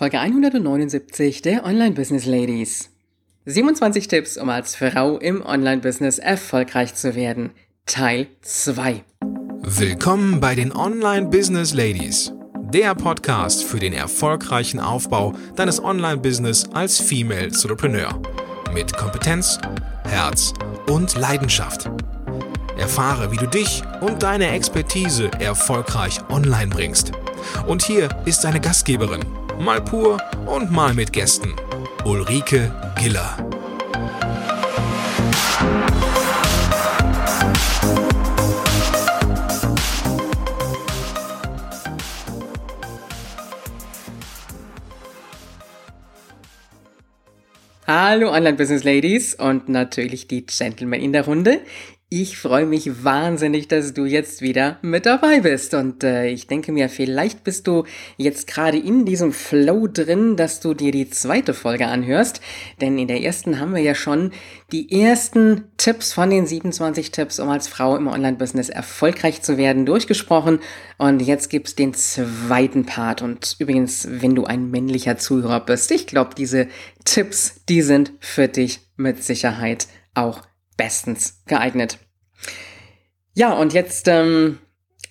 Folge 179 der Online Business Ladies. 27 Tipps, um als Frau im Online Business erfolgreich zu werden. Teil 2. Willkommen bei den Online Business Ladies. Der Podcast für den erfolgreichen Aufbau deines Online Business als Female Entrepreneur. Mit Kompetenz, Herz und Leidenschaft. Erfahre, wie du dich und deine Expertise erfolgreich online bringst. Und hier ist deine Gastgeberin, mal pur und mal mit Gästen. Ulrike Giller. Hallo Online Business Ladies und natürlich die Gentlemen in der Runde. Ich freue mich wahnsinnig, dass du jetzt wieder mit dabei bist. Und äh, ich denke mir, vielleicht bist du jetzt gerade in diesem Flow drin, dass du dir die zweite Folge anhörst. Denn in der ersten haben wir ja schon die ersten Tipps von den 27 Tipps, um als Frau im Online-Business erfolgreich zu werden, durchgesprochen. Und jetzt gibt's den zweiten Part. Und übrigens, wenn du ein männlicher Zuhörer bist, ich glaube, diese Tipps, die sind für dich mit Sicherheit auch bestens geeignet. Ja, und jetzt, ähm,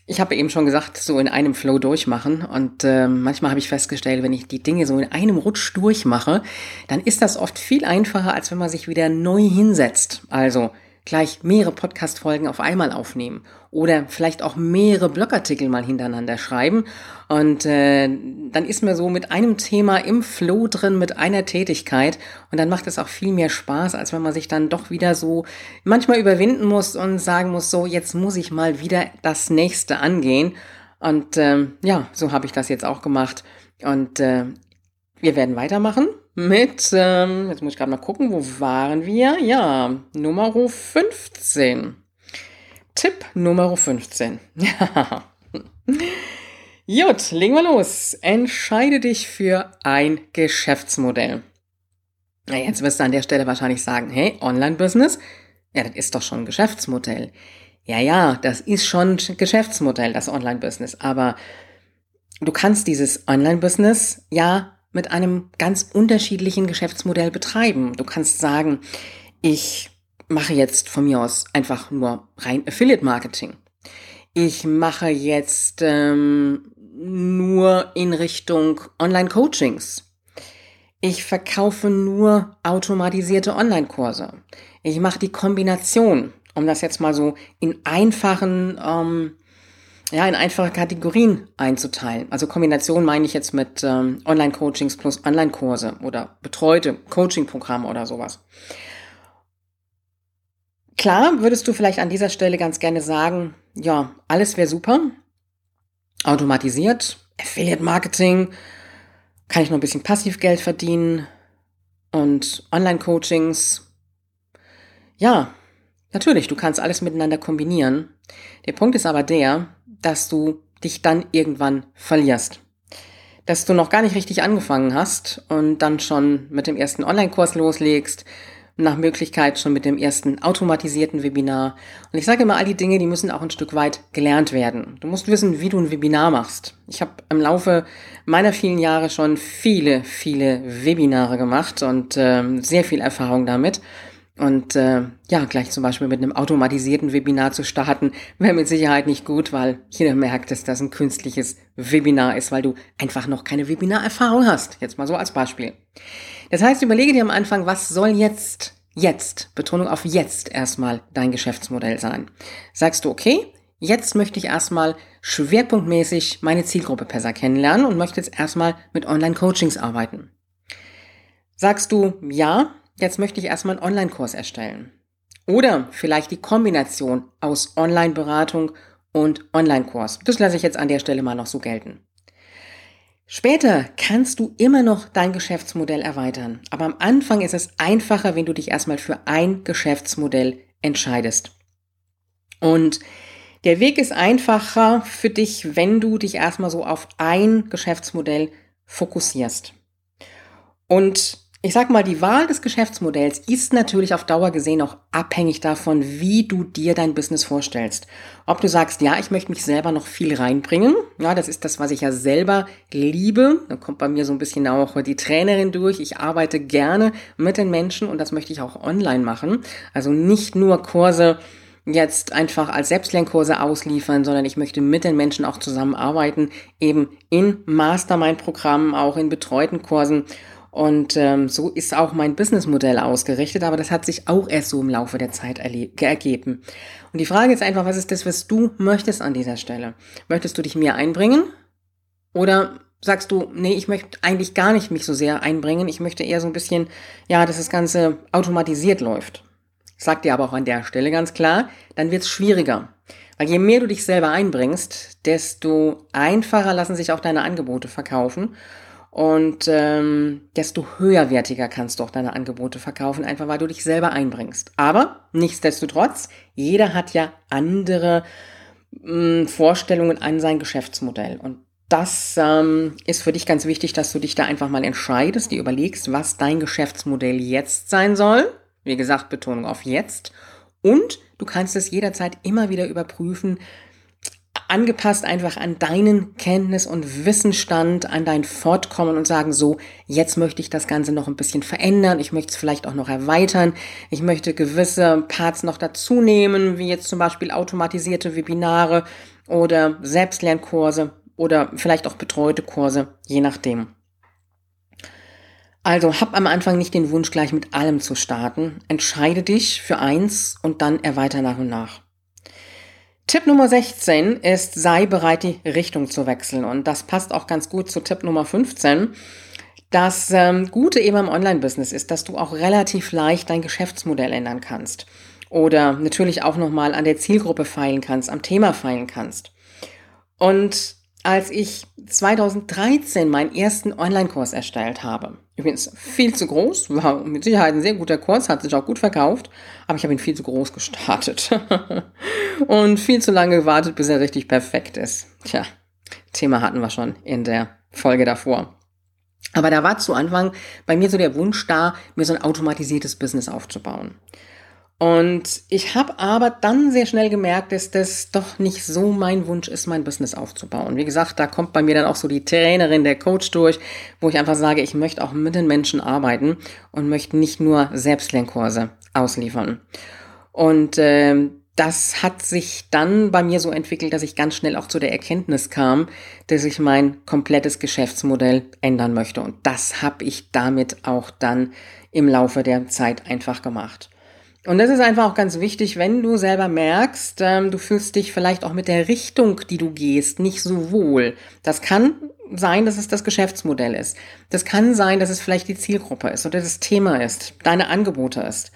ich habe eben schon gesagt, so in einem Flow durchmachen. Und äh, manchmal habe ich festgestellt, wenn ich die Dinge so in einem Rutsch durchmache, dann ist das oft viel einfacher, als wenn man sich wieder neu hinsetzt. Also gleich mehrere Podcast-Folgen auf einmal aufnehmen oder vielleicht auch mehrere Blogartikel mal hintereinander schreiben. Und äh, dann ist man so mit einem Thema im Flow drin, mit einer Tätigkeit. Und dann macht es auch viel mehr Spaß, als wenn man sich dann doch wieder so manchmal überwinden muss und sagen muss, so, jetzt muss ich mal wieder das nächste angehen. Und äh, ja, so habe ich das jetzt auch gemacht. Und äh, wir werden weitermachen mit, ähm, jetzt muss ich gerade mal gucken, wo waren wir? Ja, Nummer 15. Tipp Nummer 15. Gut, legen wir los. Entscheide dich für ein Geschäftsmodell. Na, jetzt wirst du an der Stelle wahrscheinlich sagen, hey, Online-Business? Ja, das ist doch schon ein Geschäftsmodell. Ja, ja, das ist schon ein Geschäftsmodell, das Online-Business. Aber du kannst dieses Online-Business ja mit einem ganz unterschiedlichen Geschäftsmodell betreiben. Du kannst sagen, ich mache jetzt von mir aus einfach nur rein Affiliate Marketing. Ich mache jetzt ähm, nur in Richtung Online-Coachings. Ich verkaufe nur automatisierte Online-Kurse. Ich mache die Kombination, um das jetzt mal so in einfachen ähm, ja, in einfache Kategorien einzuteilen. Also Kombination meine ich jetzt mit ähm, Online-Coachings plus Online-Kurse oder betreute Coaching-Programme oder sowas. Klar, würdest du vielleicht an dieser Stelle ganz gerne sagen, ja, alles wäre super. Automatisiert, Affiliate-Marketing, kann ich noch ein bisschen Passivgeld verdienen und Online-Coachings. Ja, natürlich, du kannst alles miteinander kombinieren. Der Punkt ist aber der, dass du dich dann irgendwann verlierst. Dass du noch gar nicht richtig angefangen hast und dann schon mit dem ersten Online-Kurs loslegst, nach Möglichkeit schon mit dem ersten automatisierten Webinar. Und ich sage immer, all die Dinge, die müssen auch ein Stück weit gelernt werden. Du musst wissen, wie du ein Webinar machst. Ich habe im Laufe meiner vielen Jahre schon viele, viele Webinare gemacht und äh, sehr viel Erfahrung damit. Und äh, ja, gleich zum Beispiel mit einem automatisierten Webinar zu starten, wäre mit Sicherheit nicht gut, weil jeder merkt, dass das ein künstliches Webinar ist, weil du einfach noch keine Webinarerfahrung hast. Jetzt mal so als Beispiel. Das heißt, überlege dir am Anfang, was soll jetzt, jetzt, Betonung auf jetzt erstmal dein Geschäftsmodell sein. Sagst du, okay, jetzt möchte ich erstmal schwerpunktmäßig meine Zielgruppe besser kennenlernen und möchte jetzt erstmal mit Online-Coachings arbeiten. Sagst du, ja, Jetzt möchte ich erstmal einen Online-Kurs erstellen. Oder vielleicht die Kombination aus Online-Beratung und Online-Kurs. Das lasse ich jetzt an der Stelle mal noch so gelten. Später kannst du immer noch dein Geschäftsmodell erweitern. Aber am Anfang ist es einfacher, wenn du dich erstmal für ein Geschäftsmodell entscheidest. Und der Weg ist einfacher für dich, wenn du dich erstmal so auf ein Geschäftsmodell fokussierst. Und ich sag mal, die Wahl des Geschäftsmodells ist natürlich auf Dauer gesehen auch abhängig davon, wie du dir dein Business vorstellst. Ob du sagst, ja, ich möchte mich selber noch viel reinbringen. Ja, das ist das, was ich ja selber liebe. Da kommt bei mir so ein bisschen auch die Trainerin durch. Ich arbeite gerne mit den Menschen und das möchte ich auch online machen. Also nicht nur Kurse jetzt einfach als Selbstlernkurse ausliefern, sondern ich möchte mit den Menschen auch zusammenarbeiten, eben in Mastermind-Programmen, auch in betreuten Kursen. Und ähm, so ist auch mein Businessmodell ausgerichtet, aber das hat sich auch erst so im Laufe der Zeit ergeben. Und die Frage ist einfach, was ist das, was du möchtest an dieser Stelle? Möchtest du dich mehr einbringen? Oder sagst du, nee, ich möchte eigentlich gar nicht mich so sehr einbringen, ich möchte eher so ein bisschen, ja, dass das Ganze automatisiert läuft. Sag dir aber auch an der Stelle ganz klar, dann wird es schwieriger. Weil je mehr du dich selber einbringst, desto einfacher lassen sich auch deine Angebote verkaufen und ähm, desto höherwertiger kannst du auch deine Angebote verkaufen, einfach weil du dich selber einbringst. Aber nichtsdestotrotz, jeder hat ja andere mh, hm, Vorstellungen an sein Geschäftsmodell. Und das ähm, ist für dich ganz wichtig, dass du dich da einfach mal entscheidest, dir überlegst, was dein Geschäftsmodell jetzt sein soll. Wie gesagt, Betonung auf jetzt. Und du kannst es jederzeit immer wieder überprüfen, angepasst einfach an deinen Kenntnis- und Wissensstand, an dein Fortkommen und sagen, so, jetzt möchte ich das Ganze noch ein bisschen verändern, ich möchte es vielleicht auch noch erweitern, ich möchte gewisse Parts noch dazu nehmen, wie jetzt zum Beispiel automatisierte Webinare oder Selbstlernkurse oder vielleicht auch betreute Kurse, je nachdem. Also hab am Anfang nicht den Wunsch, gleich mit allem zu starten. Entscheide dich für eins und dann erweiter nach und nach. Tipp Nummer 16 ist, sei bereit, die Richtung zu wechseln. Und das passt auch ganz gut zu Tipp Nummer 15. Das ähm, Gute eben im Online-Business ist, dass du auch relativ leicht dein Geschäftsmodell ändern kannst. Oder natürlich auch nochmal an der Zielgruppe feilen kannst, am Thema feilen kannst. Und als ich 2013 meinen ersten Online-Kurs erstellt habe. Übrigens viel zu groß, war mit Sicherheit ein sehr guter Kurs, hat sich auch gut verkauft, aber ich habe ihn viel zu groß gestartet. und viel zu lange gewartet, bis er richtig perfekt ist. Tja, Thema hatten wir schon in der Folge davor. Aber da war zu Anfang bei mir so der Wunsch da, mir so ein automatisiertes Business aufzubauen. Und ich habe aber dann sehr schnell gemerkt, dass das doch nicht so mein Wunsch ist, mein Business aufzubauen. Wie gesagt, da kommt bei mir dann auch so die Trainerin, der Coach durch, wo ich einfach sage, ich möchte auch mit den Menschen arbeiten und möchte nicht nur Selbstlernkurse ausliefern. Und äh, das hat sich dann bei mir so entwickelt, dass ich ganz schnell auch zu der Erkenntnis kam, dass ich mein komplettes Geschäftsmodell ändern möchte. Und das habe ich damit auch dann im Laufe der Zeit einfach gemacht. Und das ist einfach auch ganz wichtig, wenn du selber merkst, ähm, du fühlst dich vielleicht auch mit der Richtung, die du gehst, nicht so wohl. Das kann sein, dass es das Geschäftsmodell ist. Das kann sein, dass es vielleicht die Zielgruppe ist oder das Thema ist, deine Angebote ist.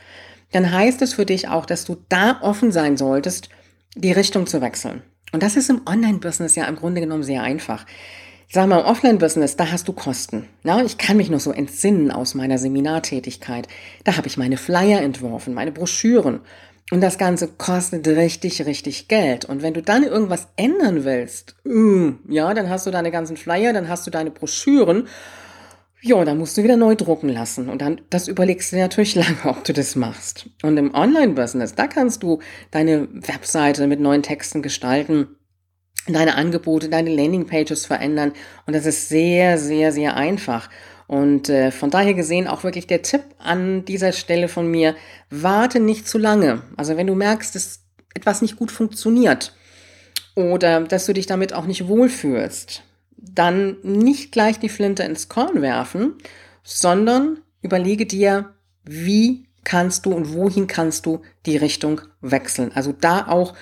Dann heißt es für dich auch, dass du da offen sein solltest, die Richtung zu wechseln. Und das ist im Online-Business ja im Grunde genommen sehr einfach. Ich sag mal, im Offline-Business, da hast du Kosten. Ja, ich kann mich noch so entsinnen aus meiner Seminartätigkeit. Da habe ich meine Flyer entworfen, meine Broschüren. Und das Ganze kostet richtig, richtig Geld. Und wenn du dann irgendwas ändern willst, mm, ja, dann hast du deine ganzen Flyer, dann hast du deine Broschüren. Ja, dann musst du wieder neu drucken lassen. Und dann, das überlegst du natürlich lange, ob du das machst. Und im Online-Business, da kannst du deine Webseite mit neuen Texten gestalten deine Angebote, deine Landingpages verändern. Und das ist sehr, sehr, sehr einfach. Und äh, von daher gesehen auch wirklich der Tipp an dieser Stelle von mir, warte nicht zu lange. Also wenn du merkst, dass etwas nicht gut funktioniert oder dass du dich damit auch nicht wohlfühlst, dann nicht gleich die Flinte ins Korn werfen, sondern überlege dir, wie kannst du und wohin kannst du die Richtung wechseln. Also da auch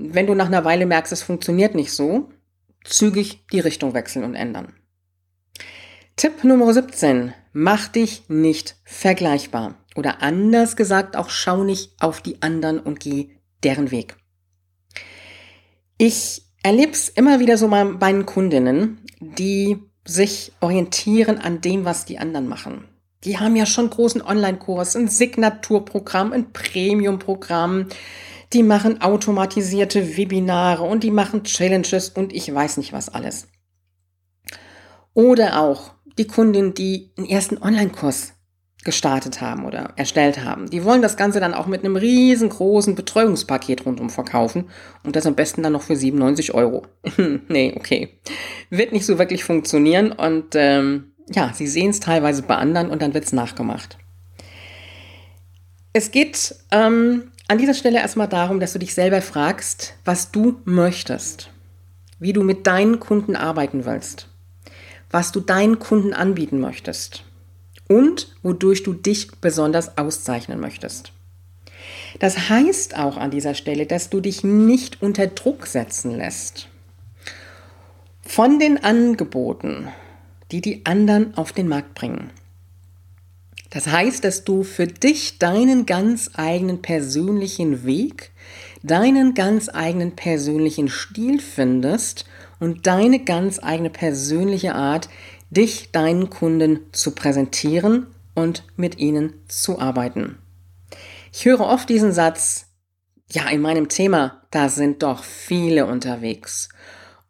wenn du nach einer Weile merkst, es funktioniert nicht so, zügig die Richtung wechseln und ändern. Tipp Nummer 17. Mach dich nicht vergleichbar. Oder anders gesagt, auch schau nicht auf die anderen und geh deren Weg. Ich erlebe es immer wieder so bei meinen Kundinnen, die sich orientieren an dem, was die anderen machen. Die haben ja schon großen Online-Kurs, ein Signaturprogramm, ein Premium-Programm, die machen automatisierte Webinare und die machen Challenges und ich weiß nicht was alles. Oder auch die Kundin, die einen ersten Online-Kurs gestartet haben oder erstellt haben. Die wollen das Ganze dann auch mit einem riesengroßen Betreuungspaket rundum verkaufen und das am besten dann noch für 97 Euro. nee, okay. Wird nicht so wirklich funktionieren und ähm, ja, sie sehen es teilweise bei anderen und dann wird es nachgemacht. Es geht ähm, an dieser Stelle erstmal darum, dass du dich selber fragst, was du möchtest, wie du mit deinen Kunden arbeiten willst, was du deinen Kunden anbieten möchtest und wodurch du dich besonders auszeichnen möchtest. Das heißt auch an dieser Stelle, dass du dich nicht unter Druck setzen lässt. Von den Angeboten, die die anderen auf den Markt bringen. Das heißt, dass du für dich deinen ganz eigenen persönlichen Weg, deinen ganz eigenen persönlichen Stil findest und deine ganz eigene persönliche Art, dich deinen Kunden zu präsentieren und mit ihnen zu arbeiten. Ich höre oft diesen Satz, ja, in meinem Thema, da sind doch viele unterwegs.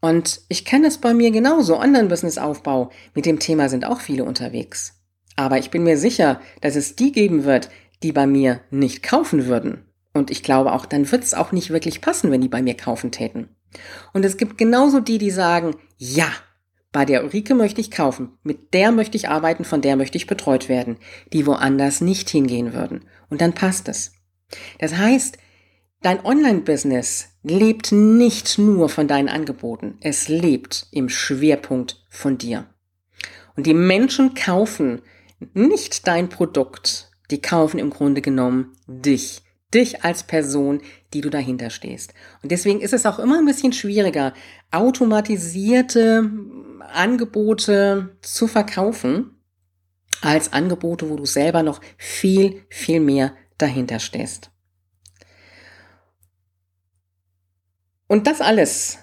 Und ich kenne es bei mir genauso, Online-Business-Aufbau. Mit dem Thema sind auch viele unterwegs. Aber ich bin mir sicher, dass es die geben wird, die bei mir nicht kaufen würden. Und ich glaube auch, dann wird es auch nicht wirklich passen, wenn die bei mir kaufen täten. Und es gibt genauso die, die sagen, ja, bei der Ulrike möchte ich kaufen, mit der möchte ich arbeiten, von der möchte ich betreut werden, die woanders nicht hingehen würden. Und dann passt es. Das heißt, dein Online-Business lebt nicht nur von deinen Angeboten, es lebt im Schwerpunkt von dir. Und die Menschen kaufen nicht dein Produkt, die kaufen im Grunde genommen dich dich als Person, die du dahinter stehst. Und deswegen ist es auch immer ein bisschen schwieriger, automatisierte Angebote zu verkaufen, als Angebote, wo du selber noch viel, viel mehr dahinter stehst. Und das alles,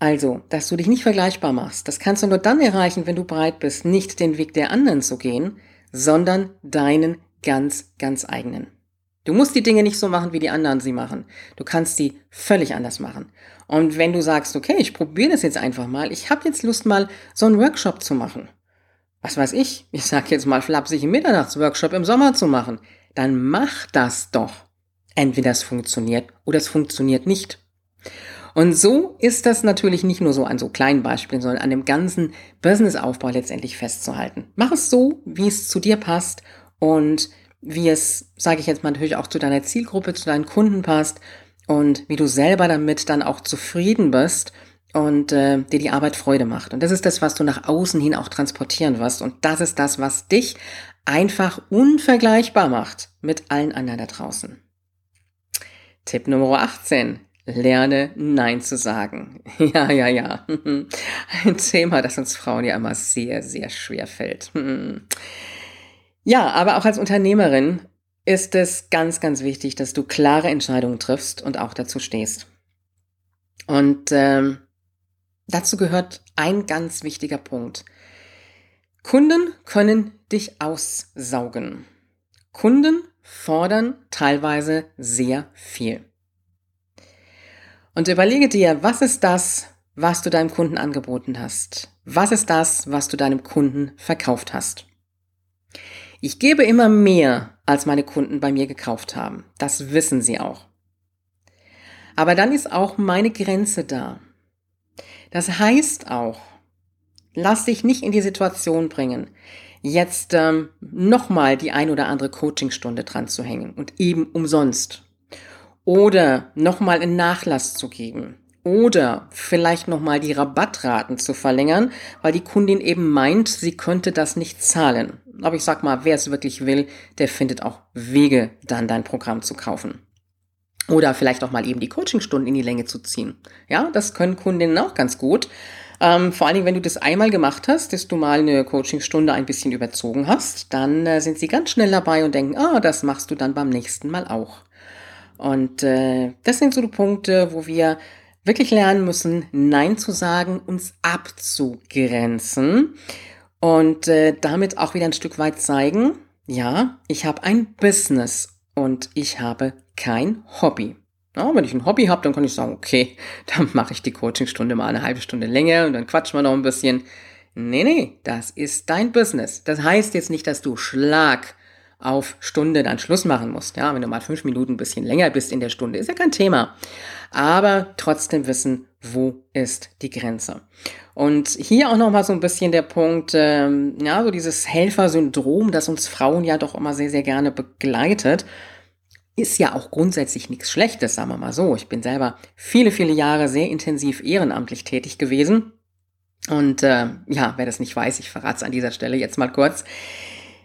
also, dass du dich nicht vergleichbar machst, das kannst du nur dann erreichen, wenn du bereit bist, nicht den Weg der anderen zu gehen, sondern deinen ganz, ganz eigenen. Du musst die Dinge nicht so machen, wie die anderen sie machen. Du kannst sie völlig anders machen. Und wenn du sagst, okay, ich probiere das jetzt einfach mal, ich habe jetzt Lust mal so einen Workshop zu machen. Was weiß ich, ich sag jetzt mal flapsig einen Mitternachtsworkshop im Sommer zu machen, dann mach das doch. Entweder es funktioniert oder es funktioniert nicht. Und so ist das natürlich nicht nur so an so kleinen Beispielen, sondern an dem ganzen Businessaufbau letztendlich festzuhalten. Mach es so, wie es zu dir passt und wie es, sage ich jetzt mal, natürlich auch zu deiner Zielgruppe, zu deinen Kunden passt und wie du selber damit dann auch zufrieden bist und äh, dir die Arbeit Freude macht. Und das ist das, was du nach außen hin auch transportieren wirst. Und das ist das, was dich einfach unvergleichbar macht mit allen anderen da draußen. Tipp Nummer 18. Lerne Nein zu sagen. Ja, ja, ja. Ein Thema, das uns Frauen ja immer sehr, sehr schwer fällt. Ja, aber auch als Unternehmerin ist es ganz, ganz wichtig, dass du klare Entscheidungen triffst und auch dazu stehst. Und ähm, dazu gehört ein ganz wichtiger Punkt. Kunden können dich aussaugen. Kunden fordern teilweise sehr viel. Und überlege dir, was ist das, was du deinem Kunden angeboten hast? Was ist das, was du deinem Kunden verkauft hast? Ich gebe immer mehr, als meine Kunden bei mir gekauft haben. Das wissen sie auch. Aber dann ist auch meine Grenze da. Das heißt auch, lass dich nicht in die Situation bringen, jetzt ähm, nochmal die ein oder andere Coachingstunde dran zu hängen und eben umsonst. Oder nochmal in Nachlass zu geben. Oder vielleicht nochmal die Rabattraten zu verlängern, weil die Kundin eben meint, sie könnte das nicht zahlen. Aber ich sag mal, wer es wirklich will, der findet auch Wege, dann dein Programm zu kaufen. Oder vielleicht auch mal eben die Coachingstunden in die Länge zu ziehen. Ja, das können Kundinnen auch ganz gut. Ähm, vor allen Dingen, wenn du das einmal gemacht hast, dass du mal eine Coachingstunde ein bisschen überzogen hast, dann äh, sind sie ganz schnell dabei und denken, ah, das machst du dann beim nächsten Mal auch. Und äh, das sind so die Punkte, wo wir wirklich lernen müssen, Nein zu sagen, uns abzugrenzen und äh, damit auch wieder ein Stück weit zeigen, ja, ich habe ein Business und ich habe kein Hobby. Ja, wenn ich ein Hobby habe, dann kann ich sagen, okay, dann mache ich die Coachingstunde mal eine halbe Stunde länger und dann quatschen wir noch ein bisschen. Nee, nee, das ist dein Business. Das heißt jetzt nicht, dass du Schlag auf Stunde dann Schluss machen musst. Ja, wenn du mal fünf Minuten ein bisschen länger bist in der Stunde, ist ja kein Thema. Aber trotzdem wissen, wo ist die Grenze. Und hier auch nochmal so ein bisschen der Punkt, ähm, ja, so dieses Helfersyndrom, das uns Frauen ja doch immer sehr, sehr gerne begleitet ist ja auch grundsätzlich nichts Schlechtes, sagen wir mal so. Ich bin selber viele, viele Jahre sehr intensiv ehrenamtlich tätig gewesen. Und äh, ja, wer das nicht weiß, ich verrate es an dieser Stelle jetzt mal kurz.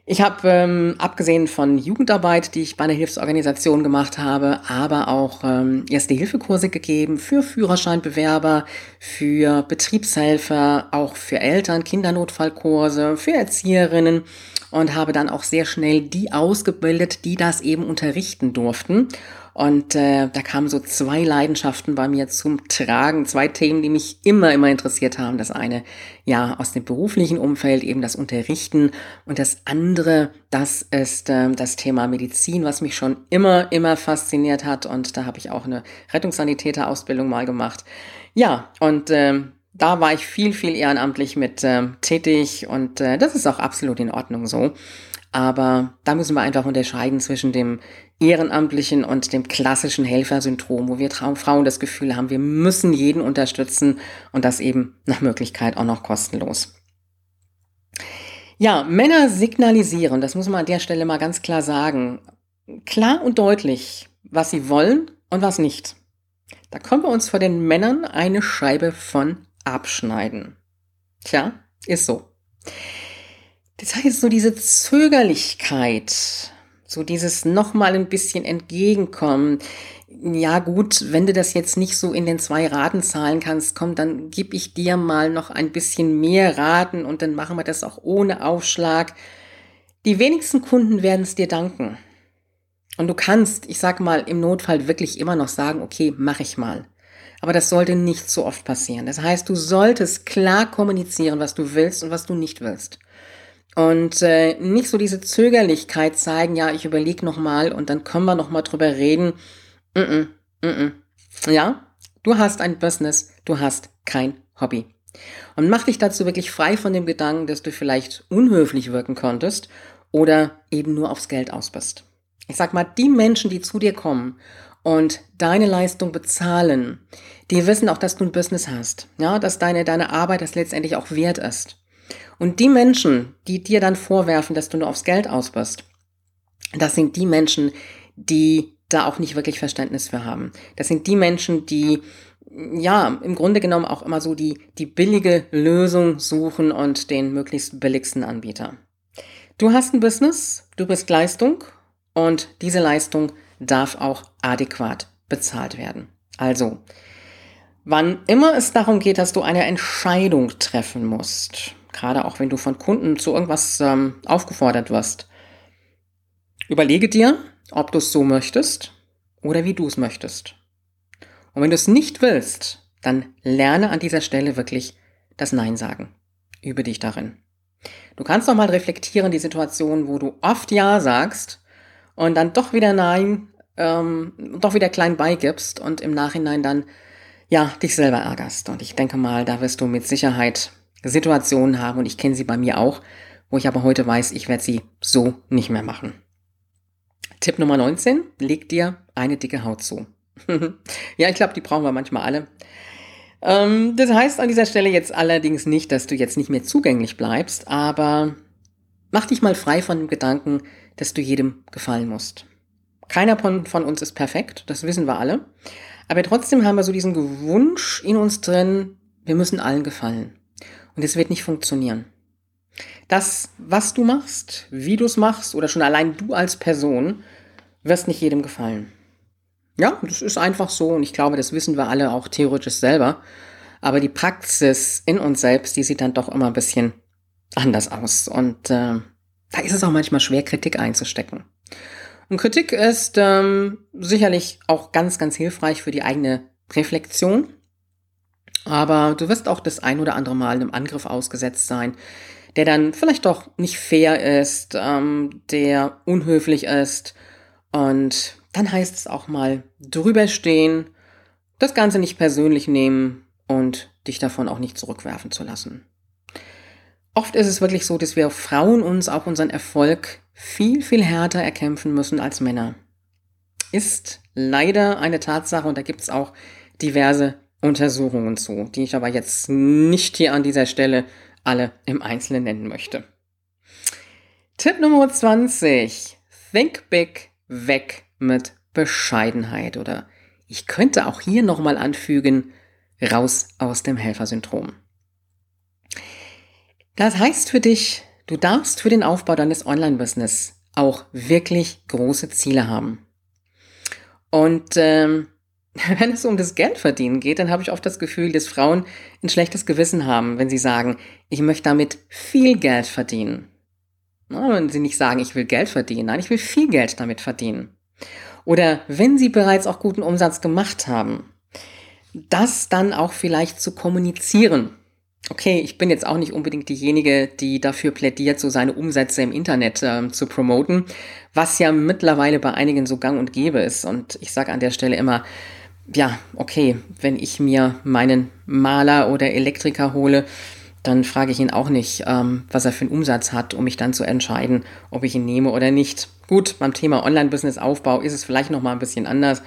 Ich habe ähm, abgesehen von Jugendarbeit, die ich bei einer Hilfsorganisation gemacht habe, aber auch ähm, Erste-Hilfe-Kurse gegeben für Führerscheinbewerber, für Betriebshelfer, auch für Eltern, Kindernotfallkurse, für Erzieherinnen und habe dann auch sehr schnell die ausgebildet, die das eben unterrichten durften. Und äh, da kamen so zwei Leidenschaften bei mir zum Tragen, zwei Themen, die mich immer, immer interessiert haben. Das eine, ja, aus dem beruflichen Umfeld, eben das Unterrichten. Und das andere, das ist äh, das Thema Medizin, was mich schon immer, immer fasziniert hat. Und da habe ich auch eine Rettungssanitäterausbildung mal gemacht. Ja, und äh, da war ich viel, viel ehrenamtlich mit äh, tätig und äh, das ist auch absolut in Ordnung so. Aber da müssen wir einfach unterscheiden zwischen dem ehrenamtlichen und dem klassischen Helfersyndrom, wo wir Frauen das Gefühl haben, wir müssen jeden unterstützen und das eben nach Möglichkeit auch noch kostenlos. Ja, Männer signalisieren, das muss man an der Stelle mal ganz klar sagen, klar und deutlich, was sie wollen und was nicht. Da können wir uns vor den Männern eine Scheibe von abschneiden. Tja, ist so. Das heißt, so diese Zögerlichkeit, so dieses nochmal ein bisschen entgegenkommen. Ja gut, wenn du das jetzt nicht so in den zwei Raten zahlen kannst, komm, dann gib ich dir mal noch ein bisschen mehr Raten und dann machen wir das auch ohne Aufschlag. Die wenigsten Kunden werden es dir danken. Und du kannst, ich sag mal, im Notfall wirklich immer noch sagen, okay, mach ich mal. Aber das sollte nicht so oft passieren. Das heißt, du solltest klar kommunizieren, was du willst und was du nicht willst. Und äh, nicht so diese Zögerlichkeit zeigen, ja, ich überlege nochmal und dann können wir nochmal drüber reden. Mm -mm, mm -mm. Ja, du hast ein Business, du hast kein Hobby. Und mach dich dazu wirklich frei von dem Gedanken, dass du vielleicht unhöflich wirken konntest oder eben nur aufs Geld aus bist. Ich sag mal, die Menschen, die zu dir kommen und deine Leistung bezahlen, die wissen auch, dass du ein Business hast, ja, dass deine, deine Arbeit das letztendlich auch wert ist. Und die Menschen, die dir dann vorwerfen, dass du nur aufs Geld aus bist, das sind die Menschen, die da auch nicht wirklich Verständnis für haben. Das sind die Menschen, die ja, im Grunde genommen auch immer so die, die billige Lösung suchen und den möglichst billigsten Anbieter. Du hast ein Business, du bist Leistung und diese Leistung darf auch adäquat bezahlt werden. Also, wann immer es darum geht, dass du eine Entscheidung treffen musst, gerade auch wenn du von Kunden zu irgendwas ähm, aufgefordert wirst, überlege dir, ob du es so möchtest oder wie du es möchtest. Und wenn du es nicht willst, dann lerne an dieser Stelle wirklich das Nein sagen. Übe dich darin. Du kannst noch mal reflektieren die Situation, wo du oft Ja sagst und dann doch wieder Nein ähm, doch wieder klein beigibst und im Nachhinein dann ja dich selber ärgerst. Und ich denke mal, da wirst du mit Sicherheit Situationen haben und ich kenne sie bei mir auch, wo ich aber heute weiß, ich werde sie so nicht mehr machen. Tipp Nummer 19, leg dir eine dicke Haut zu. ja, ich glaube, die brauchen wir manchmal alle. Ähm, das heißt an dieser Stelle jetzt allerdings nicht, dass du jetzt nicht mehr zugänglich bleibst, aber mach dich mal frei von dem Gedanken, dass du jedem gefallen musst. Keiner von, von uns ist perfekt, das wissen wir alle. Aber trotzdem haben wir so diesen Wunsch in uns drin, wir müssen allen gefallen. Und es wird nicht funktionieren. Das, was du machst, wie du es machst oder schon allein du als Person, wirst nicht jedem gefallen. Ja, das ist einfach so und ich glaube, das wissen wir alle auch theoretisch selber. Aber die Praxis in uns selbst, die sieht dann doch immer ein bisschen anders aus. Und äh, da ist es auch manchmal schwer, Kritik einzustecken. Und Kritik ist ähm, sicherlich auch ganz, ganz hilfreich für die eigene Reflexion. Aber du wirst auch das ein oder andere Mal einem Angriff ausgesetzt sein, der dann vielleicht doch nicht fair ist, ähm, der unhöflich ist. Und dann heißt es auch mal drüber stehen, das Ganze nicht persönlich nehmen und dich davon auch nicht zurückwerfen zu lassen. Oft ist es wirklich so, dass wir Frauen uns auch unseren Erfolg viel, viel härter erkämpfen müssen als Männer. Ist leider eine Tatsache und da gibt es auch diverse Untersuchungen zu, die ich aber jetzt nicht hier an dieser Stelle alle im Einzelnen nennen möchte. Tipp Nummer 20. Think big, weg mit Bescheidenheit oder ich könnte auch hier nochmal anfügen, raus aus dem Helfersyndrom. Das heißt für dich, du darfst für den Aufbau deines Online-Business auch wirklich große Ziele haben. Und ähm, wenn es um das Geldverdienen geht, dann habe ich oft das Gefühl, dass Frauen ein schlechtes Gewissen haben, wenn sie sagen, ich möchte damit viel Geld verdienen. Wenn sie nicht sagen, ich will Geld verdienen, nein, ich will viel Geld damit verdienen. Oder wenn sie bereits auch guten Umsatz gemacht haben, das dann auch vielleicht zu kommunizieren. Okay, ich bin jetzt auch nicht unbedingt diejenige, die dafür plädiert, so seine Umsätze im Internet äh, zu promoten, was ja mittlerweile bei einigen so gang und gäbe ist. Und ich sage an der Stelle immer, ja, okay, wenn ich mir meinen Maler oder Elektriker hole, dann frage ich ihn auch nicht, ähm, was er für einen Umsatz hat, um mich dann zu entscheiden, ob ich ihn nehme oder nicht. Gut, beim Thema Online-Business-Aufbau ist es vielleicht noch mal ein bisschen anders,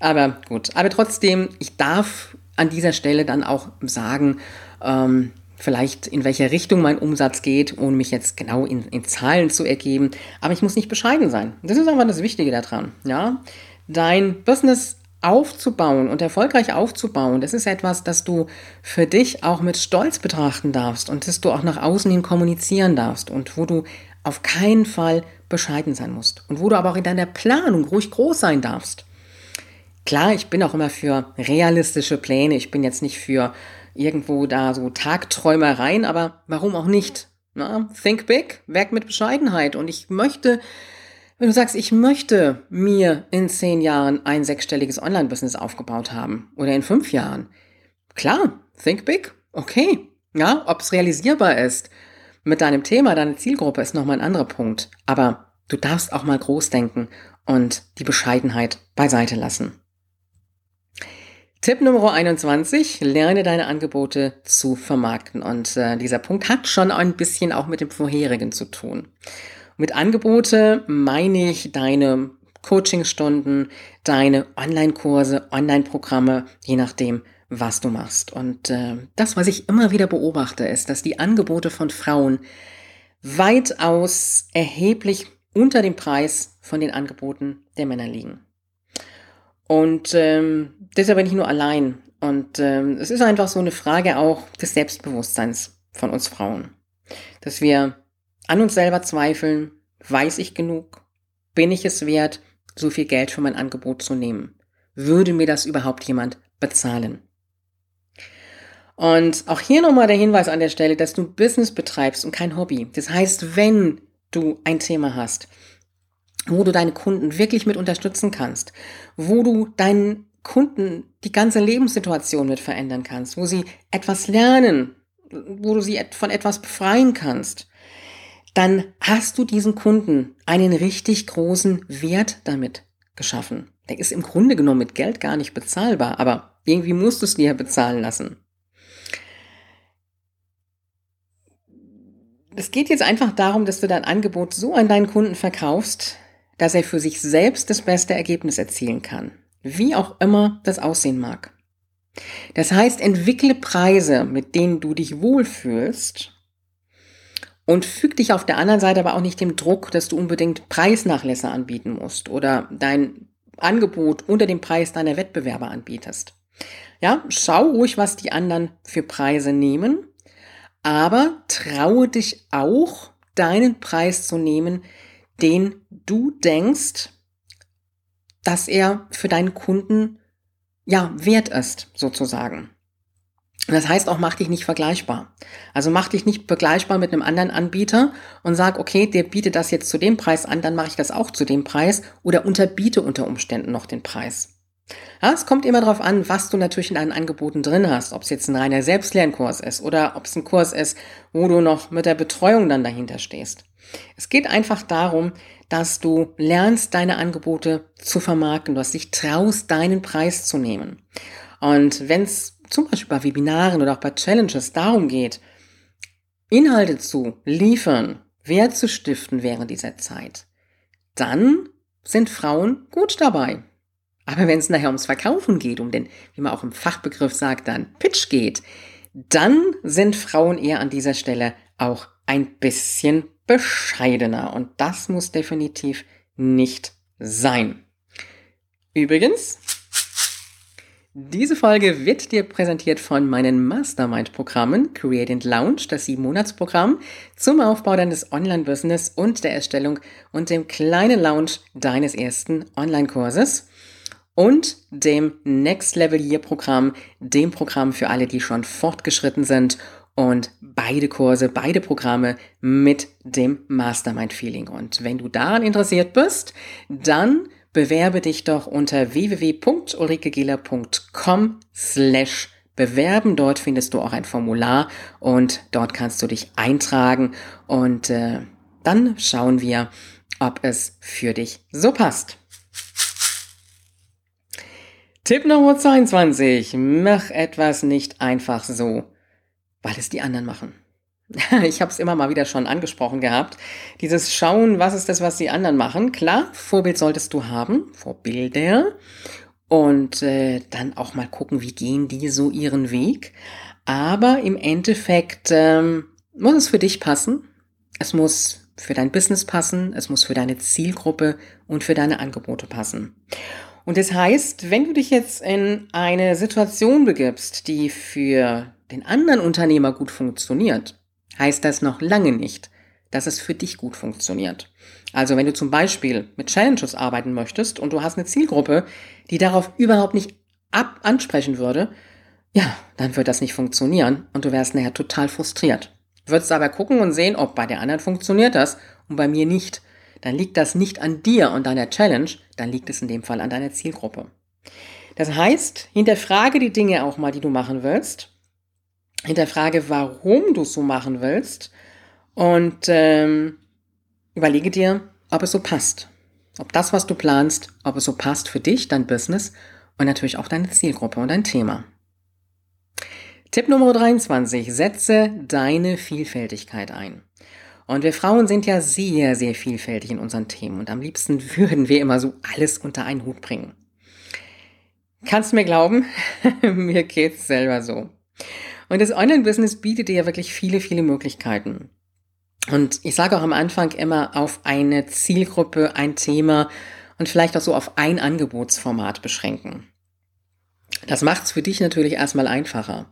aber gut. Aber trotzdem, ich darf an dieser Stelle dann auch sagen, ähm, vielleicht in welche Richtung mein Umsatz geht, ohne mich jetzt genau in, in Zahlen zu ergeben. Aber ich muss nicht bescheiden sein. Das ist einfach das Wichtige daran. Ja, dein Business aufzubauen und erfolgreich aufzubauen, das ist etwas, das du für dich auch mit Stolz betrachten darfst und das du auch nach außen hin kommunizieren darfst und wo du auf keinen Fall bescheiden sein musst und wo du aber auch in deiner Planung ruhig groß sein darfst. Klar, ich bin auch immer für realistische Pläne. Ich bin jetzt nicht für irgendwo da so Tagträumereien, aber warum auch nicht? Na, think big, weg mit Bescheidenheit. Und ich möchte wenn du sagst, ich möchte mir in zehn Jahren ein sechsstelliges Online-Business aufgebaut haben oder in fünf Jahren, klar, think big, okay. Ja, ob es realisierbar ist mit deinem Thema, deiner Zielgruppe ist nochmal ein anderer Punkt. Aber du darfst auch mal groß denken und die Bescheidenheit beiseite lassen. Tipp Nummer 21, lerne deine Angebote zu vermarkten. Und äh, dieser Punkt hat schon ein bisschen auch mit dem vorherigen zu tun. Mit Angebote meine ich deine Coachingstunden, deine Online-Kurse, Online-Programme, je nachdem, was du machst. Und äh, das, was ich immer wieder beobachte, ist, dass die Angebote von Frauen weitaus erheblich unter dem Preis von den Angeboten der Männer liegen. Und ähm, deshalb bin ich nur allein. Und ähm, es ist einfach so eine Frage auch des Selbstbewusstseins von uns Frauen. Dass wir an uns selber zweifeln, weiß ich genug? Bin ich es wert, so viel Geld für mein Angebot zu nehmen? Würde mir das überhaupt jemand bezahlen? Und auch hier nochmal der Hinweis an der Stelle, dass du Business betreibst und kein Hobby. Das heißt, wenn du ein Thema hast, wo du deine Kunden wirklich mit unterstützen kannst, wo du deinen Kunden die ganze Lebenssituation mit verändern kannst, wo sie etwas lernen, wo du sie von etwas befreien kannst, dann hast du diesen Kunden einen richtig großen Wert damit geschaffen. Der ist im Grunde genommen mit Geld gar nicht bezahlbar, aber irgendwie musst du es dir bezahlen lassen. Es geht jetzt einfach darum, dass du dein Angebot so an deinen Kunden verkaufst, dass er für sich selbst das beste Ergebnis erzielen kann. Wie auch immer das aussehen mag. Das heißt, entwickle Preise, mit denen du dich wohlfühlst und füg dich auf der anderen Seite aber auch nicht dem Druck, dass du unbedingt Preisnachlässe anbieten musst oder dein Angebot unter dem Preis deiner Wettbewerber anbietest. Ja, schau ruhig, was die anderen für Preise nehmen, aber traue dich auch, deinen Preis zu nehmen, den du denkst, dass er für deinen Kunden ja wert ist, sozusagen. Das heißt auch, mach dich nicht vergleichbar. Also mach dich nicht vergleichbar mit einem anderen Anbieter und sag, okay, der bietet das jetzt zu dem Preis an, dann mache ich das auch zu dem Preis oder unterbiete unter Umständen noch den Preis. Ja, es kommt immer darauf an, was du natürlich in deinen Angeboten drin hast, ob es jetzt ein reiner Selbstlernkurs ist oder ob es ein Kurs ist, wo du noch mit der Betreuung dann dahinter stehst. Es geht einfach darum, dass du lernst, deine Angebote zu vermarkten, dass dich traust, deinen Preis zu nehmen. Und wenn es zum Beispiel bei Webinaren oder auch bei Challenges darum geht, Inhalte zu liefern, Wert zu stiften während dieser Zeit, dann sind Frauen gut dabei. Aber wenn es nachher ums Verkaufen geht, um den, wie man auch im Fachbegriff sagt, dann Pitch geht, dann sind Frauen eher an dieser Stelle auch ein bisschen bescheidener. Und das muss definitiv nicht sein. Übrigens, diese Folge wird dir präsentiert von meinen Mastermind-Programmen Create and Launch, das 7-Monats-Programm zum Aufbau deines Online-Business und der Erstellung und dem kleinen Launch deines ersten Online-Kurses und dem Next Level Year Programm, dem Programm für alle, die schon fortgeschritten sind und beide Kurse, beide Programme mit dem Mastermind Feeling. Und wenn du daran interessiert bist, dann bewerbe dich doch unter www.ulrikegiller.com slash bewerben. Dort findest du auch ein Formular und dort kannst du dich eintragen und äh, dann schauen wir, ob es für dich so passt. Tipp Nummer 22. Mach etwas nicht einfach so, weil es die anderen machen. Ich habe es immer mal wieder schon angesprochen gehabt. Dieses Schauen, was ist das, was die anderen machen. Klar, Vorbild solltest du haben, Vorbilder. Und äh, dann auch mal gucken, wie gehen die so ihren Weg. Aber im Endeffekt ähm, muss es für dich passen. Es muss für dein Business passen. Es muss für deine Zielgruppe und für deine Angebote passen. Und das heißt, wenn du dich jetzt in eine Situation begibst, die für den anderen Unternehmer gut funktioniert, heißt das noch lange nicht, dass es für dich gut funktioniert. Also wenn du zum Beispiel mit Challenges arbeiten möchtest und du hast eine Zielgruppe, die darauf überhaupt nicht ab ansprechen würde, ja, dann wird das nicht funktionieren und du wärst nachher total frustriert. Würdest aber gucken und sehen, ob bei der anderen funktioniert das und bei mir nicht dann liegt das nicht an dir und deiner Challenge, dann liegt es in dem Fall an deiner Zielgruppe. Das heißt, hinterfrage die Dinge auch mal, die du machen willst. Hinterfrage, warum du es so machen willst. Und ähm, überlege dir, ob es so passt. Ob das, was du planst, ob es so passt für dich, dein Business und natürlich auch deine Zielgruppe und dein Thema. Tipp Nummer 23. Setze deine Vielfältigkeit ein. Und wir Frauen sind ja sehr, sehr vielfältig in unseren Themen und am liebsten würden wir immer so alles unter einen Hut bringen. Kannst du mir glauben? mir geht's selber so. Und das Online-Business bietet dir ja wirklich viele, viele Möglichkeiten. Und ich sage auch am Anfang immer auf eine Zielgruppe, ein Thema und vielleicht auch so auf ein Angebotsformat beschränken. Das macht's für dich natürlich erstmal einfacher.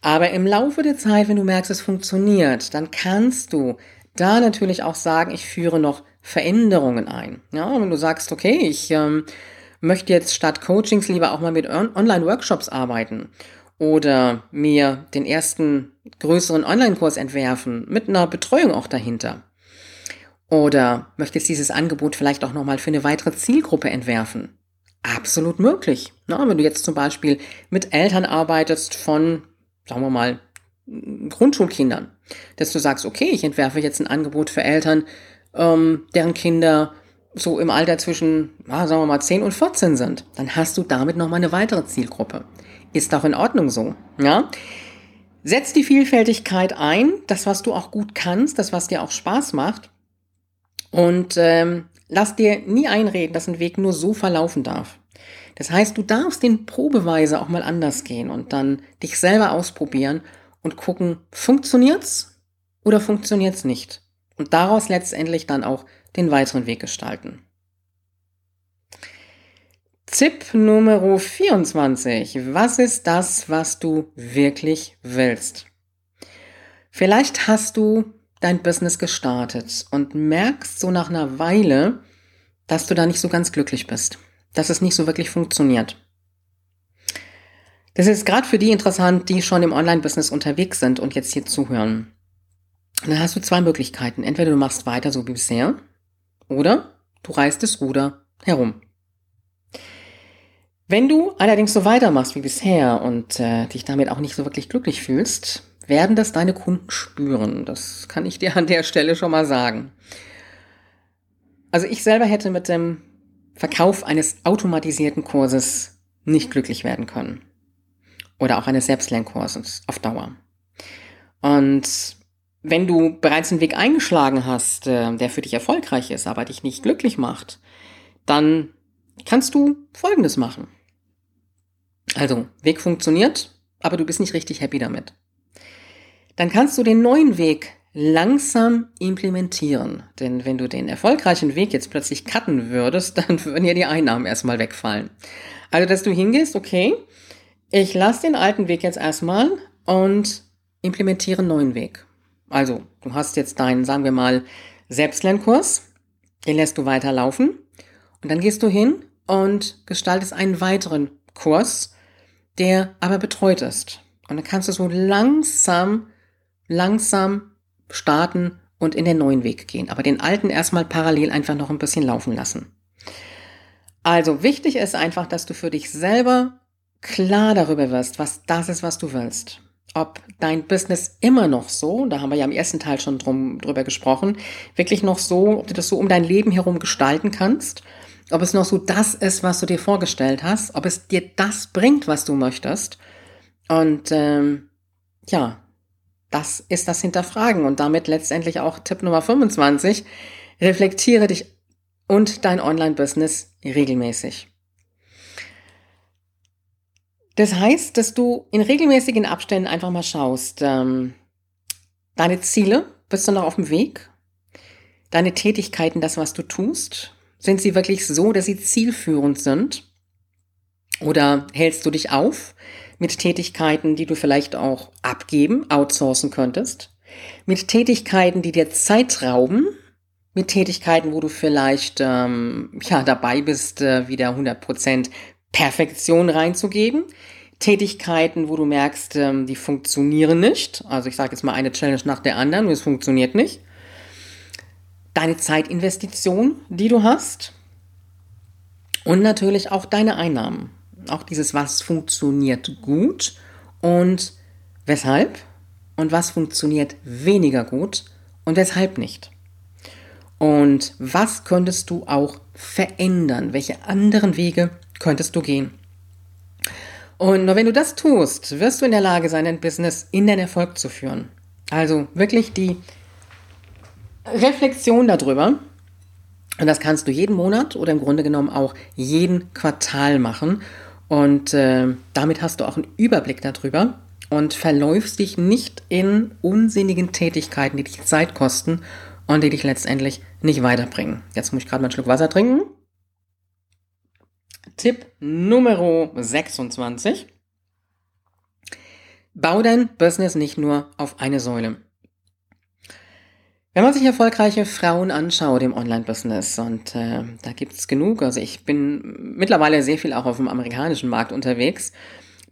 Aber im Laufe der Zeit, wenn du merkst, es funktioniert, dann kannst du da natürlich auch sagen, ich führe noch Veränderungen ein. Ja, wenn du sagst, okay, ich ähm, möchte jetzt statt Coachings lieber auch mal mit Online-Workshops arbeiten oder mir den ersten größeren Online-Kurs entwerfen mit einer Betreuung auch dahinter. Oder möchtest dieses Angebot vielleicht auch nochmal für eine weitere Zielgruppe entwerfen? Absolut möglich. Na, wenn du jetzt zum Beispiel mit Eltern arbeitest von sagen wir mal, Grundschulkindern, dass du sagst, okay, ich entwerfe jetzt ein Angebot für Eltern, ähm, deren Kinder so im Alter zwischen, ah, sagen wir mal, 10 und 14 sind, dann hast du damit nochmal eine weitere Zielgruppe. Ist auch in Ordnung so, ja? Setz die Vielfältigkeit ein, das, was du auch gut kannst, das, was dir auch Spaß macht. Und ähm, lass dir nie einreden, dass ein Weg nur so verlaufen darf. Das heißt, du darfst den Probeweise auch mal anders gehen und dann dich selber ausprobieren und gucken, funktioniert's oder funktioniert's nicht? Und daraus letztendlich dann auch den weiteren Weg gestalten. Tipp Nummer 24. Was ist das, was du wirklich willst? Vielleicht hast du dein Business gestartet und merkst so nach einer Weile, dass du da nicht so ganz glücklich bist dass es nicht so wirklich funktioniert. Das ist gerade für die interessant, die schon im Online-Business unterwegs sind und jetzt hier zuhören. dann hast du zwei Möglichkeiten. Entweder du machst weiter so wie bisher oder du reißt das Ruder herum. Wenn du allerdings so weitermachst wie bisher und äh, dich damit auch nicht so wirklich glücklich fühlst, werden das deine Kunden spüren. Das kann ich dir an der Stelle schon mal sagen. Also ich selber hätte mit dem Verkauf eines automatisierten Kurses nicht glücklich werden können. Oder auch eines Selbstlernkurses auf Dauer. Und wenn du bereits einen Weg eingeschlagen hast, äh, der für dich erfolgreich ist, aber dich nicht glücklich macht, dann kannst du Folgendes machen. Also, Weg funktioniert, aber du bist nicht richtig happy damit. Dann kannst du den neuen Weg langsam implementieren. Denn wenn du den erfolgreichen Weg jetzt plötzlich cutten würdest, dann würden ja die Einnahmen erstmal wegfallen. Also, dass du hingehst, okay, ich lasse den alten Weg jetzt erstmal und implementiere einen neuen Weg. Also, du hast jetzt deinen, sagen wir mal, Selbstlernkurs, den lässt du weiterlaufen und dann gehst du hin und gestaltest einen weiteren Kurs, der aber betreut ist. Und dann kannst du so langsam, langsam starten und in den neuen Weg gehen. Aber den alten erstmal parallel einfach noch ein bisschen laufen lassen. Also wichtig ist einfach, dass du für dich selber klar darüber wirst, was das ist, was du willst ob dein Business immer noch so, da haben wir ja im ersten Teil schon drum, drüber gesprochen, wirklich noch so, ob du das so um dein Leben herum gestalten kannst, ob es noch so das ist, was du dir vorgestellt hast, ob es dir das bringt, was du möchtest. Und ähm, ja, das ist das Hinterfragen und damit letztendlich auch Tipp Nummer 25. Reflektiere dich und dein Online-Business regelmäßig. Das heißt, dass du in regelmäßigen Abständen einfach mal schaust, ähm, deine Ziele, bist du noch auf dem Weg? Deine Tätigkeiten, das, was du tust, sind sie wirklich so, dass sie zielführend sind? Oder hältst du dich auf mit Tätigkeiten, die du vielleicht auch abgeben, outsourcen könntest? Mit Tätigkeiten, die dir Zeit rauben? Mit Tätigkeiten, wo du vielleicht ähm, ja dabei bist, äh, wieder 100% Perfektion reinzugeben. Tätigkeiten, wo du merkst, ähm, die funktionieren nicht. Also ich sage jetzt mal eine Challenge nach der anderen es funktioniert nicht. Deine Zeitinvestition, die du hast. Und natürlich auch deine Einnahmen. Auch dieses, was funktioniert gut und weshalb und was funktioniert weniger gut und weshalb nicht. Und was könntest du auch verändern? Welche anderen Wege könntest du gehen. Und nur wenn du das tust, wirst du in der Lage sein, dein Business in den Erfolg zu führen. Also wirklich die Reflexion darüber. Und das kannst du jeden Monat oder im Grunde genommen auch jeden Quartal machen. Und äh, damit hast du auch einen Überblick darüber und verläufst dich nicht in unsinnigen Tätigkeiten, die dich Zeit kosten und die dich letztendlich nicht weiterbringen. Jetzt muss ich gerade mal einen Schluck Wasser trinken. Tipp Nummer 26. Bau dein Business nicht nur auf eine Säule. Wenn man sich erfolgreiche Frauen anschaut im Online-Business, und äh, da gibt's genug, also ich bin mittlerweile sehr viel auch auf dem amerikanischen Markt unterwegs,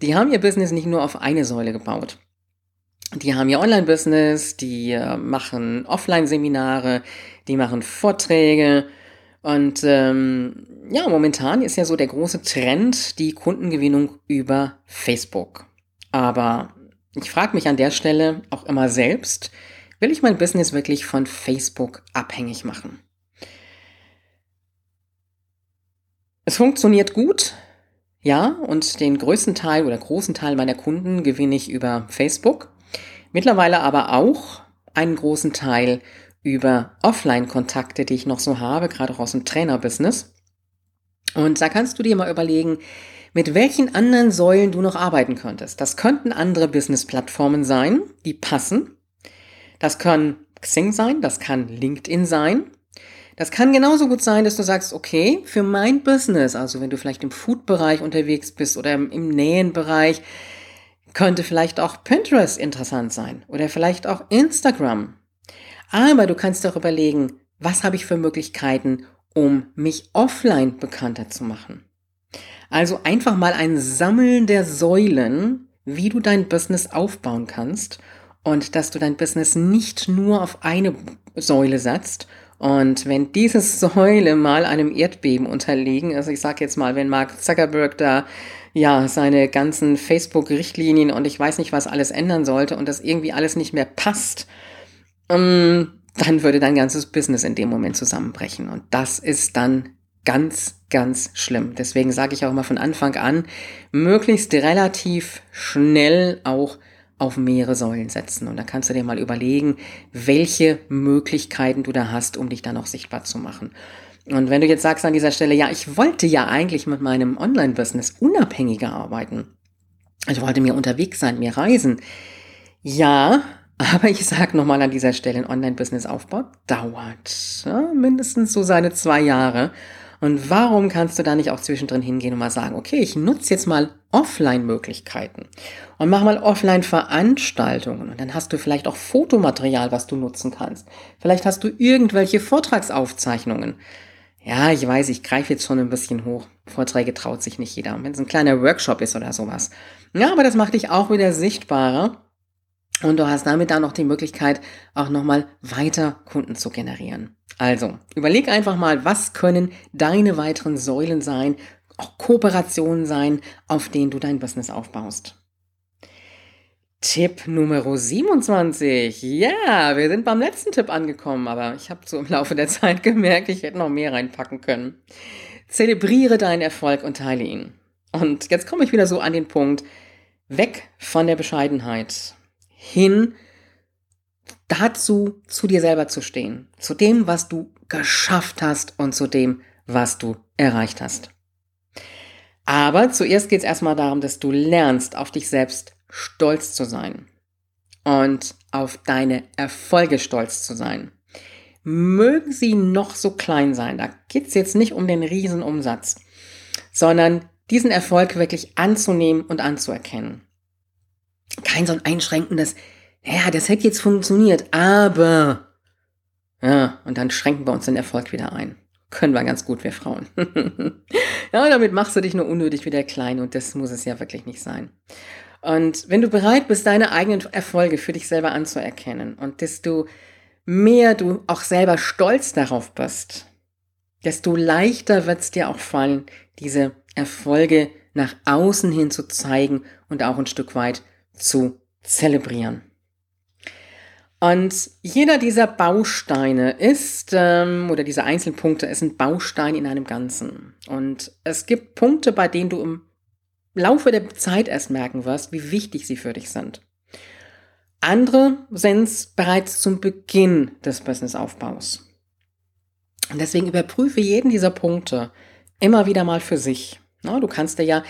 die haben ihr Business nicht nur auf eine Säule gebaut. Die haben ihr Online-Business, die äh, machen Offline-Seminare, die machen Vorträge, und ähm, ja, momentan ist ja so der große Trend die Kundengewinnung über Facebook. Aber ich frage mich an der Stelle auch immer selbst, will ich mein Business wirklich von Facebook abhängig machen? Es funktioniert gut, ja, und den größten Teil oder großen Teil meiner Kunden gewinne ich über Facebook. Mittlerweile aber auch einen großen Teil über Offline-Kontakte, die ich noch so habe, gerade auch aus dem Trainer-Business. Und da kannst du dir mal überlegen, mit welchen anderen Säulen du noch arbeiten könntest. Das könnten andere Business-Plattformen sein, die passen. Das kann Xing sein, das kann LinkedIn sein. Das kann genauso gut sein, dass du sagst, okay, für mein Business, also wenn du vielleicht im Food-Bereich unterwegs bist oder im, im Nähenbereich, könnte vielleicht auch Pinterest interessant sein oder vielleicht auch Instagram aber du kannst auch überlegen, was habe ich für Möglichkeiten, um mich offline bekannter zu machen. Also einfach mal ein Sammeln der Säulen, wie du dein Business aufbauen kannst und dass du dein Business nicht nur auf eine Säule setzt. Und wenn diese Säule mal einem Erdbeben unterliegen, also ich sage jetzt mal, wenn Mark Zuckerberg da ja seine ganzen Facebook-Richtlinien und ich weiß nicht was alles ändern sollte und das irgendwie alles nicht mehr passt, ähm, dann würde dein ganzes Business in dem Moment zusammenbrechen. Und das ist dann ganz, ganz schlimm. Deswegen sage ich auch immer von Anfang an, möglichst relativ schnell auch auf mehrere Säulen setzen. Und da kannst du dir mal überlegen, welche Möglichkeiten du da hast, um dich dann auch sichtbar zu machen. Und wenn du jetzt sagst an dieser Stelle, ja, ich wollte ja eigentlich mit meinem Online-Business unabhängiger arbeiten. Ich wollte mir unterwegs sein, mir reisen. Ja, aber ich sage nochmal an dieser Stelle, ein Online-Business-Aufbau dauert ja, mindestens so seine zwei Jahre. Und warum kannst du da nicht auch zwischendrin hingehen und mal sagen, okay, ich nutze jetzt mal Offline-Möglichkeiten und mach mal Offline-Veranstaltungen und dann hast du vielleicht auch Fotomaterial, was du nutzen kannst. Vielleicht hast du irgendwelche Vortragsaufzeichnungen. Ja, ich weiß, ich greife jetzt schon ein bisschen hoch. Vorträge traut sich nicht jeder. Wenn es ein kleiner Workshop ist oder sowas. Ja, aber das macht dich auch wieder sichtbarer und du hast damit dann noch die Möglichkeit, auch nochmal weiter Kunden zu generieren. Also, überleg einfach mal, was können deine weiteren Säulen sein, auch Kooperationen sein, auf denen du dein Business aufbaust. Tipp Nummer 27. Ja, wir sind beim letzten Tipp angekommen, aber ich habe so im Laufe der Zeit gemerkt, ich hätte noch mehr reinpacken können. Zelebriere deinen Erfolg und teile ihn. Und jetzt komme ich wieder so an den Punkt, weg von der Bescheidenheit hin dazu, zu dir selber zu stehen, zu dem, was du geschafft hast und zu dem, was du erreicht hast. Aber zuerst geht es erstmal darum, dass du lernst, auf dich selbst stolz zu sein und auf deine Erfolge stolz zu sein. Mögen sie noch so klein sein, da geht es jetzt nicht um den Riesenumsatz, sondern diesen Erfolg wirklich anzunehmen und anzuerkennen kein so ein einschränkendes, ja, das hätte jetzt funktioniert, aber, ja, und dann schränken wir uns den Erfolg wieder ein. Können wir ganz gut, wir Frauen. ja, damit machst du dich nur unnötig wieder klein und das muss es ja wirklich nicht sein. Und wenn du bereit bist, deine eigenen Erfolge für dich selber anzuerkennen und desto mehr du auch selber stolz darauf bist, desto leichter wird es dir auch fallen, diese Erfolge nach außen hin zu zeigen und auch ein Stück weit zu zelebrieren. Und jeder dieser Bausteine ist, ähm, oder diese Einzelpunkte, ist ein Baustein in einem Ganzen. Und es gibt Punkte, bei denen du im Laufe der Zeit erst merken wirst, wie wichtig sie für dich sind. Andere sind es bereits zum Beginn des Businessaufbaus. Und deswegen überprüfe jeden dieser Punkte immer wieder mal für sich. du kannst dir ja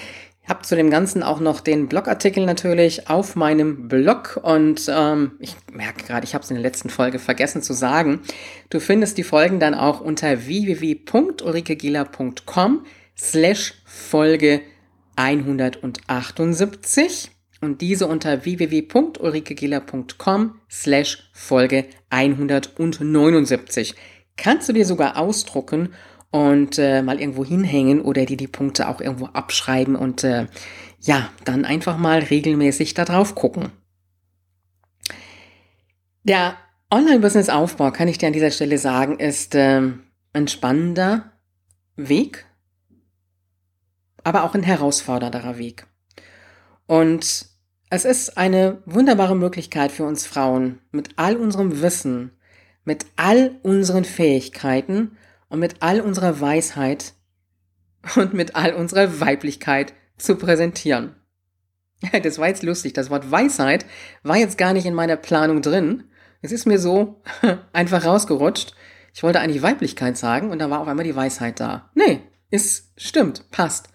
ich habe zu dem Ganzen auch noch den Blogartikel natürlich auf meinem Blog und ähm, ich merke gerade, ich habe es in der letzten Folge vergessen zu sagen. Du findest die Folgen dann auch unter www.ulrikegila.com slash Folge 178 und diese unter www.ulrikegila.com slash Folge 179. Kannst du dir sogar ausdrucken und äh, mal irgendwo hinhängen oder dir die Punkte auch irgendwo abschreiben und äh, ja, dann einfach mal regelmäßig da drauf gucken. Der Online-Business-Aufbau, kann ich dir an dieser Stelle sagen, ist äh, ein spannender Weg, aber auch ein herausfordernder Weg. Und es ist eine wunderbare Möglichkeit für uns Frauen, mit all unserem Wissen, mit all unseren Fähigkeiten und mit all unserer Weisheit und mit all unserer Weiblichkeit zu präsentieren. Das war jetzt lustig. Das Wort Weisheit war jetzt gar nicht in meiner Planung drin. Es ist mir so einfach rausgerutscht. Ich wollte eigentlich Weiblichkeit sagen und da war auf einmal die Weisheit da. Nee, es stimmt, passt.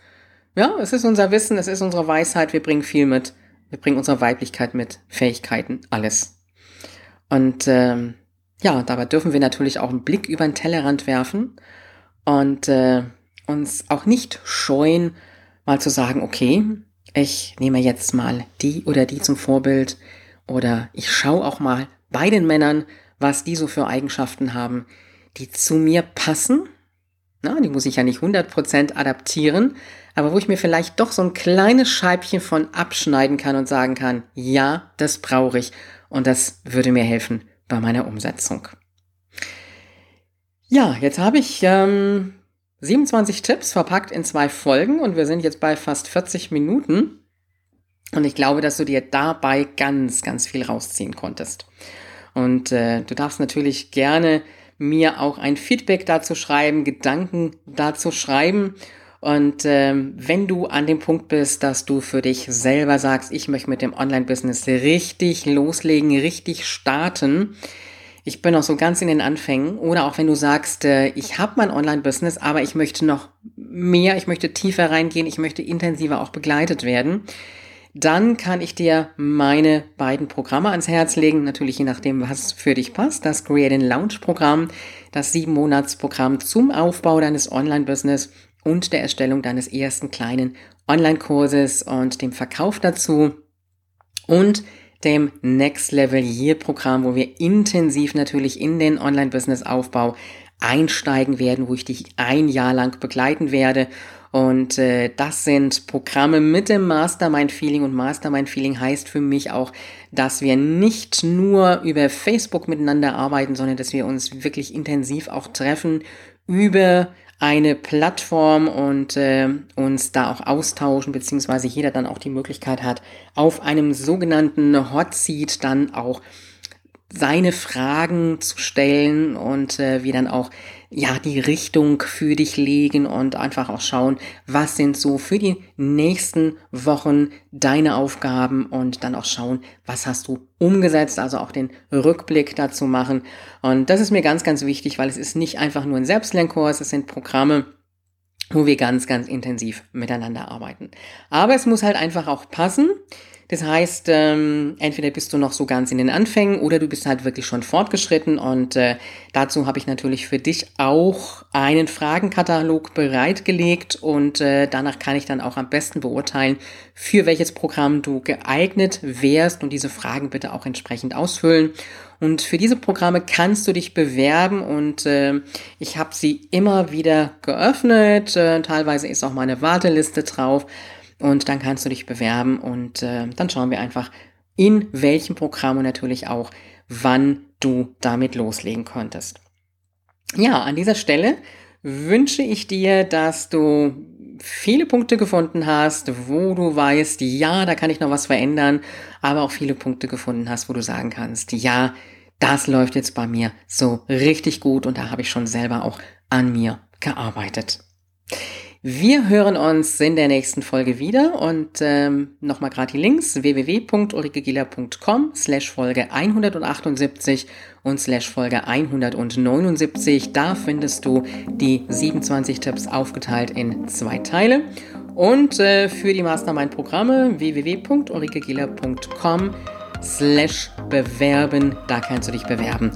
Ja, es ist unser Wissen, es ist unsere Weisheit, wir bringen viel mit. Wir bringen unsere Weiblichkeit mit, Fähigkeiten, alles. Und ähm, ja, dabei dürfen wir natürlich auch einen Blick über den Tellerrand werfen und äh, uns auch nicht scheuen, mal zu sagen, okay, ich nehme jetzt mal die oder die zum Vorbild oder ich schaue auch mal bei den Männern, was die so für Eigenschaften haben, die zu mir passen. Na, die muss ich ja nicht 100% adaptieren, aber wo ich mir vielleicht doch so ein kleines Scheibchen von abschneiden kann und sagen kann, ja, das brauche ich und das würde mir helfen bei meiner Umsetzung. Ja, jetzt habe ich ähm, 27 Tipps verpackt in zwei Folgen und wir sind jetzt bei fast 40 Minuten. Und ich glaube, dass du dir dabei ganz, ganz viel rausziehen konntest. Und äh, du darfst natürlich gerne mir auch ein Feedback dazu schreiben, Gedanken dazu schreiben. Und ähm, wenn du an dem Punkt bist, dass du für dich selber sagst, ich möchte mit dem Online-Business richtig loslegen, richtig starten, ich bin noch so ganz in den Anfängen, oder auch wenn du sagst, äh, ich habe mein Online-Business, aber ich möchte noch mehr, ich möchte tiefer reingehen, ich möchte intensiver auch begleitet werden, dann kann ich dir meine beiden Programme ans Herz legen, natürlich je nachdem, was für dich passt. Das Create and Launch Programm, das sieben Monats Programm zum Aufbau deines Online-Business und der Erstellung deines ersten kleinen Online-Kurses und dem Verkauf dazu und dem Next Level Year Programm, wo wir intensiv natürlich in den Online-Business-Aufbau einsteigen werden, wo ich dich ein Jahr lang begleiten werde und äh, das sind Programme mit dem Mastermind Feeling. Und Mastermind Feeling heißt für mich auch, dass wir nicht nur über Facebook miteinander arbeiten, sondern dass wir uns wirklich intensiv auch treffen über eine Plattform und äh, uns da auch austauschen, beziehungsweise jeder dann auch die Möglichkeit hat, auf einem sogenannten Hot Seat dann auch seine Fragen zu stellen und äh, wir dann auch ja die Richtung für dich legen und einfach auch schauen, was sind so für die nächsten Wochen deine Aufgaben und dann auch schauen, was hast du umgesetzt, also auch den Rückblick dazu machen. Und das ist mir ganz, ganz wichtig, weil es ist nicht einfach nur ein Selbstlernkurs, es sind Programme, wo wir ganz, ganz intensiv miteinander arbeiten. Aber es muss halt einfach auch passen. Das heißt, ähm, entweder bist du noch so ganz in den Anfängen oder du bist halt wirklich schon fortgeschritten und äh, dazu habe ich natürlich für dich auch einen Fragenkatalog bereitgelegt und äh, danach kann ich dann auch am besten beurteilen, für welches Programm du geeignet wärst und diese Fragen bitte auch entsprechend ausfüllen. Und für diese Programme kannst du dich bewerben und äh, ich habe sie immer wieder geöffnet. Äh, teilweise ist auch meine Warteliste drauf. Und dann kannst du dich bewerben und äh, dann schauen wir einfach, in welchem Programm und natürlich auch, wann du damit loslegen könntest. Ja, an dieser Stelle wünsche ich dir, dass du viele Punkte gefunden hast, wo du weißt, ja, da kann ich noch was verändern, aber auch viele Punkte gefunden hast, wo du sagen kannst, ja, das läuft jetzt bei mir so richtig gut und da habe ich schon selber auch an mir gearbeitet. Wir hören uns in der nächsten Folge wieder und ähm, nochmal gerade die Links www.ulrikegieler.com slash Folge 178 und slash Folge 179. Da findest du die 27 Tipps aufgeteilt in zwei Teile. Und äh, für die Mastermind-Programme www.ulrikegieler.com slash bewerben. Da kannst du dich bewerben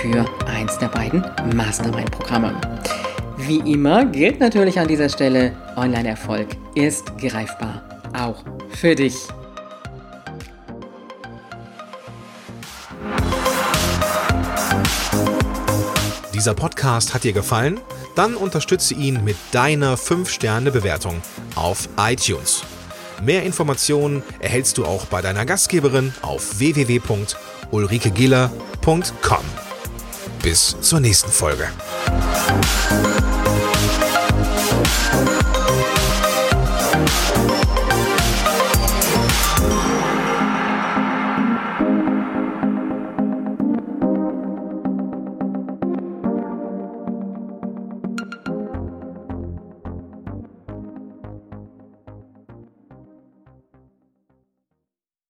für eins der beiden Mastermind-Programme. Wie immer gilt natürlich an dieser Stelle, Online-Erfolg ist greifbar, auch für dich. Dieser Podcast hat dir gefallen? Dann unterstütze ihn mit deiner 5-Sterne-Bewertung auf iTunes. Mehr Informationen erhältst du auch bei deiner Gastgeberin auf www.ulrikegiller.com. Bis zur nächsten Folge.